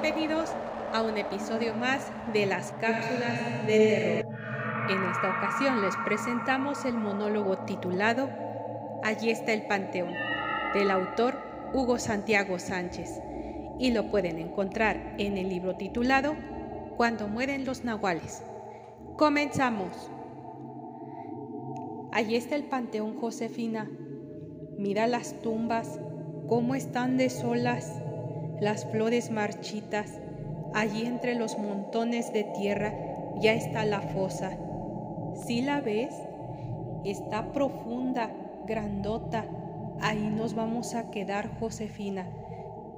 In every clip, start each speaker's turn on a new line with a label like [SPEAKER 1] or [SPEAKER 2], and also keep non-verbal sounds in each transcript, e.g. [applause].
[SPEAKER 1] Bienvenidos a un episodio más de las cápsulas de terror. En esta ocasión les presentamos el monólogo titulado Allí está el Panteón, del autor Hugo Santiago Sánchez, y lo pueden encontrar en el libro titulado Cuando mueren los nahuales. Comenzamos. Allí está el Panteón Josefina. Mira las tumbas, cómo están de solas, las flores marchitas. Allí entre los montones de tierra ya está la fosa. ¿Sí la ves? Está profunda, grandota. Ahí nos vamos a quedar, Josefina.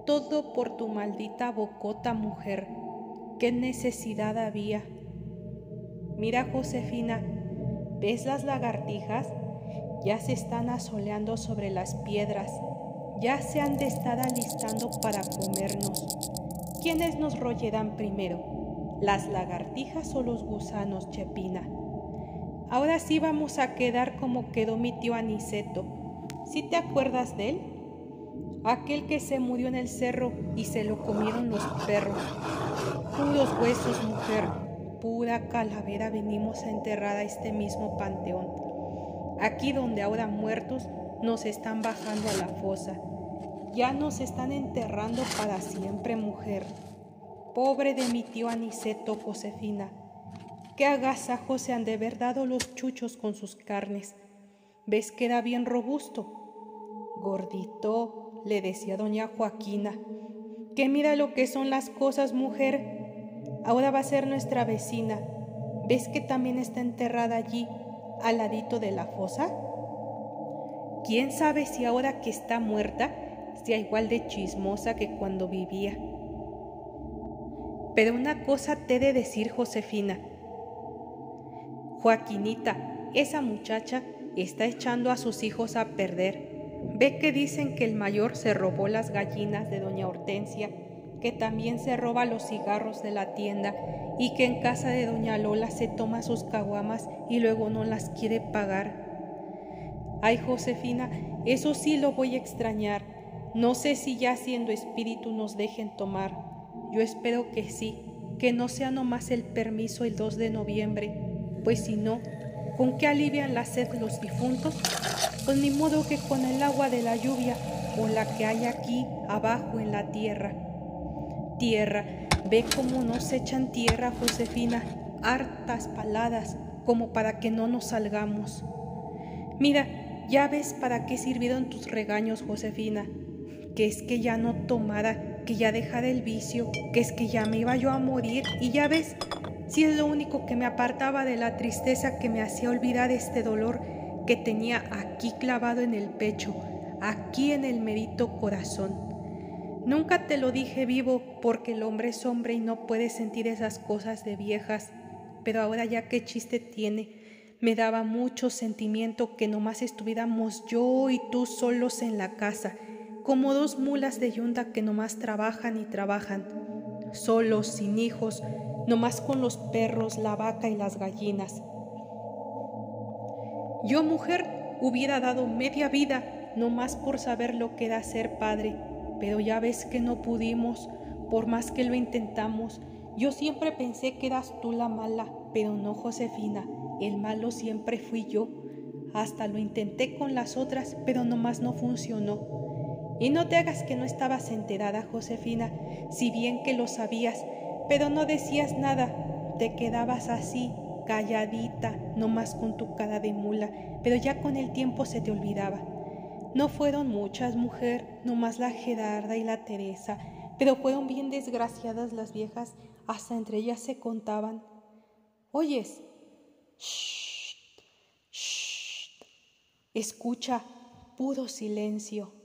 [SPEAKER 1] Todo por tu maldita bocota, mujer. ¿Qué necesidad había? Mira, Josefina, ¿ves las lagartijas? Ya se están asoleando sobre las piedras. Ya se han de estar alistando para comernos. ¿Quiénes nos rollerán primero? ¿Las lagartijas o los gusanos, Chepina? Ahora sí vamos a quedar como quedó mi tío Aniceto. ¿Sí te acuerdas de él? Aquel que se murió en el cerro y se lo comieron los perros. Puros huesos, mujer, pura calavera venimos a enterrar a este mismo panteón. Aquí donde ahora muertos nos están bajando a la fosa. Ya nos están enterrando para siempre, mujer. Pobre de mi tío Aniceto, Josefina. Qué agasajo se han de haber dado los chuchos con sus carnes. ¿Ves que era bien robusto? Gordito, le decía doña Joaquina. Que mira lo que son las cosas, mujer. Ahora va a ser nuestra vecina. ¿Ves que también está enterrada allí, al ladito de la fosa? ¿Quién sabe si ahora que está muerta igual de chismosa que cuando vivía? Pero una cosa te he de decir, Josefina. Joaquinita, esa muchacha está echando a sus hijos a perder. Ve que dicen que el mayor se robó las gallinas de doña Hortensia, que también se roba los cigarros de la tienda y que en casa de doña Lola se toma sus caguamas y luego no las quiere pagar. Ay, Josefina, eso sí lo voy a extrañar. No sé si ya siendo espíritu nos dejen tomar. Yo espero que sí, que no sea nomás el permiso el 2 de noviembre, pues si no, ¿con qué alivian la sed los difuntos? Pues ni modo que con el agua de la lluvia o la que hay aquí abajo en la tierra. Tierra, ve cómo nos echan tierra, Josefina, hartas paladas, como para que no nos salgamos. Mira, ya ves para qué sirvieron tus regaños, Josefina, que es que ya no tomara, que ya dejara el vicio, que es que ya me iba yo a morir y ya ves, si es lo único que me apartaba de la tristeza que me hacía olvidar este dolor que tenía aquí clavado en el pecho, aquí en el merito corazón. Nunca te lo dije vivo porque el hombre es hombre y no puede sentir esas cosas de viejas, pero ahora ya qué chiste tiene. Me daba mucho sentimiento que nomás estuviéramos yo y tú solos en la casa, como dos mulas de yunda que nomás trabajan y trabajan, solos, sin hijos, nomás con los perros, la vaca y las gallinas. Yo, mujer, hubiera dado media vida nomás por saber lo que era ser padre, pero ya ves que no pudimos, por más que lo intentamos. Yo siempre pensé que eras tú la mala, pero no, Josefina, el malo siempre fui yo. Hasta lo intenté con las otras, pero nomás no funcionó. Y no te hagas que no estabas enterada, Josefina, si bien que lo sabías, pero no decías nada, te quedabas así, calladita, nomás con tu cara de mula, pero ya con el tiempo se te olvidaba. No fueron muchas, mujer, nomás la Gerarda y la Teresa, pero fueron bien desgraciadas las viejas, hasta entre ellas se contaban. Oyes, shh, shh, escucha, puro silencio.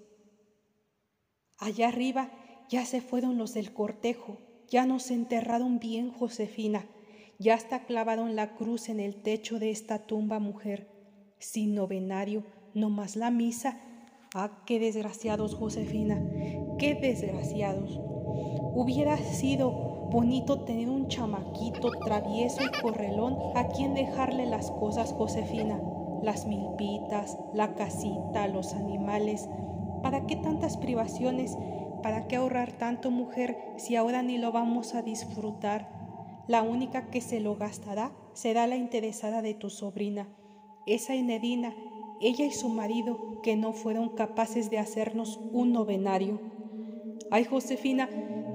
[SPEAKER 1] Allá arriba ya se fueron los del cortejo, ya nos enterraron bien, Josefina, ya está clavado en la cruz en el techo de esta tumba mujer, sin novenario, no más la misa. Ah, qué desgraciados, Josefina, qué desgraciados. Hubiera sido bonito tener un chamaquito travieso y correlón a quien dejarle las cosas, Josefina, las milpitas, la casita, los animales. ¿Para qué tantas privaciones? ¿para qué ahorrar tanto, mujer, si ahora ni lo vamos a disfrutar? La única que se lo gastará será la interesada de tu sobrina, esa Enedina, ella y su marido, que no fueron capaces de hacernos un novenario. Ay, Josefina,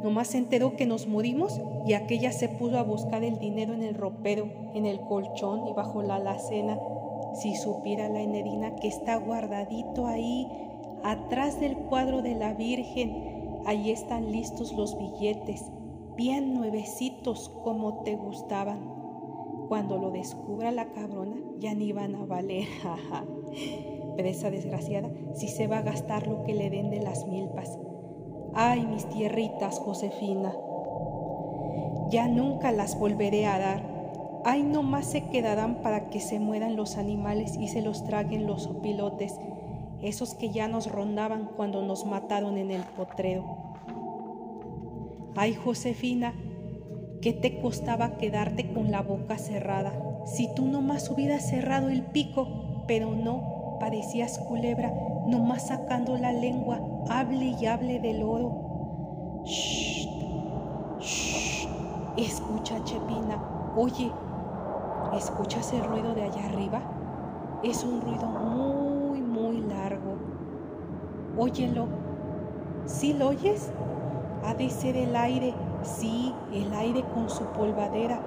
[SPEAKER 1] nomás se enteró que nos morimos y aquella se puso a buscar el dinero en el ropero, en el colchón y bajo la alacena. Si supiera la Enedina que está guardadito ahí, atrás del cuadro de la Virgen, ahí están listos los billetes, bien nuevecitos como te gustaban. Cuando lo descubra la cabrona, ya ni van a valer. [laughs] Pero esa desgraciada sí se va a gastar lo que le den de las milpas. Ay, mis tierritas, Josefina. Ya nunca las volveré a dar. Ay, no más se quedarán para que se mueran los animales y se los traguen los opilotes, esos que ya nos rondaban cuando nos mataron en el potrero. Ay, Josefina, ¿Qué te costaba quedarte con la boca cerrada? Si tú nomás hubieras cerrado el pico, pero no, parecías culebra, nomás sacando la lengua, hable y hable del oro. Shh, shh. Escucha, Chepina. Oye, ¿escuchas el ruido de allá arriba? Es un ruido muy, largo. Óyelo. ¿Sí lo oyes? Ha de ser el aire Sí, el aire con su polvadera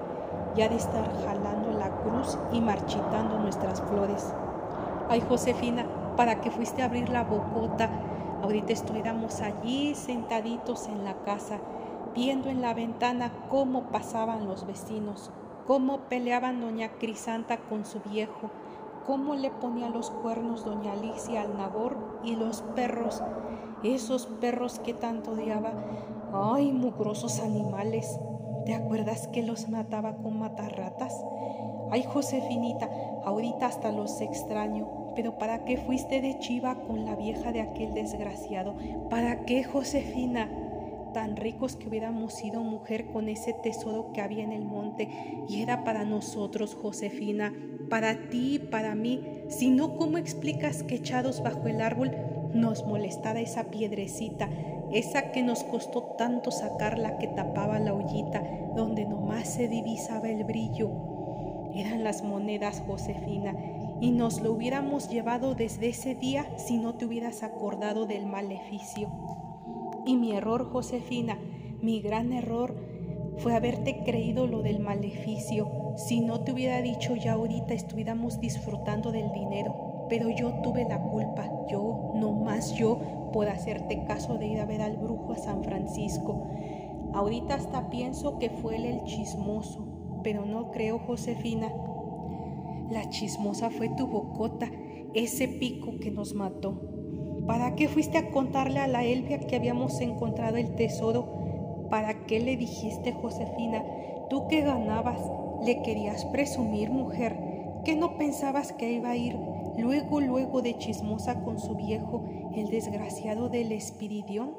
[SPEAKER 1] ya de estar jalando la cruz y marchitando nuestras flores. Ay, Josefina, ¿para qué fuiste a abrir la bocota? Ahorita estuviéramos allí sentaditos en la casa, viendo en la ventana cómo pasaban los vecinos, cómo peleaban doña Crisanta con su viejo, cómo le ponía los cuernos doña Alicia al Nabor y los perros, esos perros que tanto odiaba. Ay, mugrosos animales. ¿Te acuerdas que los mataba con matarratas? Ay, Josefinita, ahorita hasta los extraño. Pero ¿para qué fuiste de chiva con la vieja de aquel desgraciado? ¿Para qué, Josefina? Tan ricos que hubiéramos sido mujer con ese tesoro que había en el monte y era para nosotros, Josefina, para ti y para mí. Si no, ¿cómo explicas que echados bajo el árbol nos molestara esa piedrecita, esa que nos costó tanto sacarla que tapaba la ollita donde nomás se divisaba el brillo? Eran las monedas, Josefina, y nos lo hubiéramos llevado desde ese día si no te hubieras acordado del maleficio. Y mi error, Josefina, mi gran error, fue haberte creído lo del maleficio. Si no te hubiera dicho ya ahorita estuviéramos disfrutando del dinero. Pero yo tuve la culpa, yo, no más yo, por hacerte caso de ir a ver al brujo a San Francisco. Ahorita hasta pienso que fue él el chismoso, pero no creo, Josefina. La chismosa fue tu bocota, ese pico que nos mató. ¿Para qué fuiste a contarle a la Elvia que habíamos encontrado el tesoro? ¿Para qué le dijiste, Josefina? Tú que ganabas, le querías presumir, mujer, que no pensabas que iba a ir luego, luego de chismosa con su viejo, el desgraciado del Espiridión.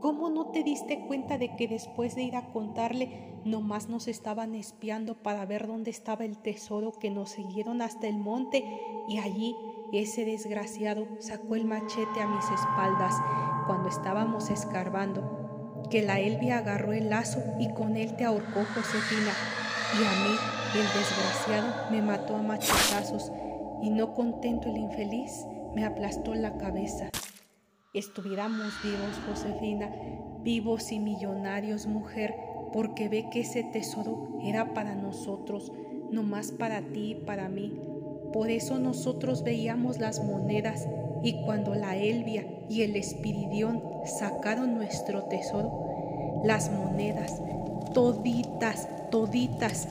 [SPEAKER 1] ¿Cómo no te diste cuenta de que después de ir a contarle, nomás nos estaban espiando para ver dónde estaba el tesoro que nos siguieron hasta el monte y allí ese desgraciado sacó el machete a mis espaldas cuando estábamos escarbando que la Elvia agarró el lazo y con él te ahorcó Josefina, y a mí, el desgraciado, me mató a machetazos, y no contento el infeliz, me aplastó la cabeza. Estuviéramos vivos, Josefina, vivos y millonarios, mujer, porque ve que ese tesoro era para nosotros, no más para ti y para mí. Por eso nosotros veíamos las monedas y cuando la Elvia y el Espiridión sacaron nuestro tesoro, las monedas, toditas, toditas,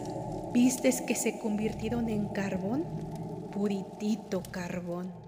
[SPEAKER 1] vistes que se convirtieron en carbón, puritito carbón.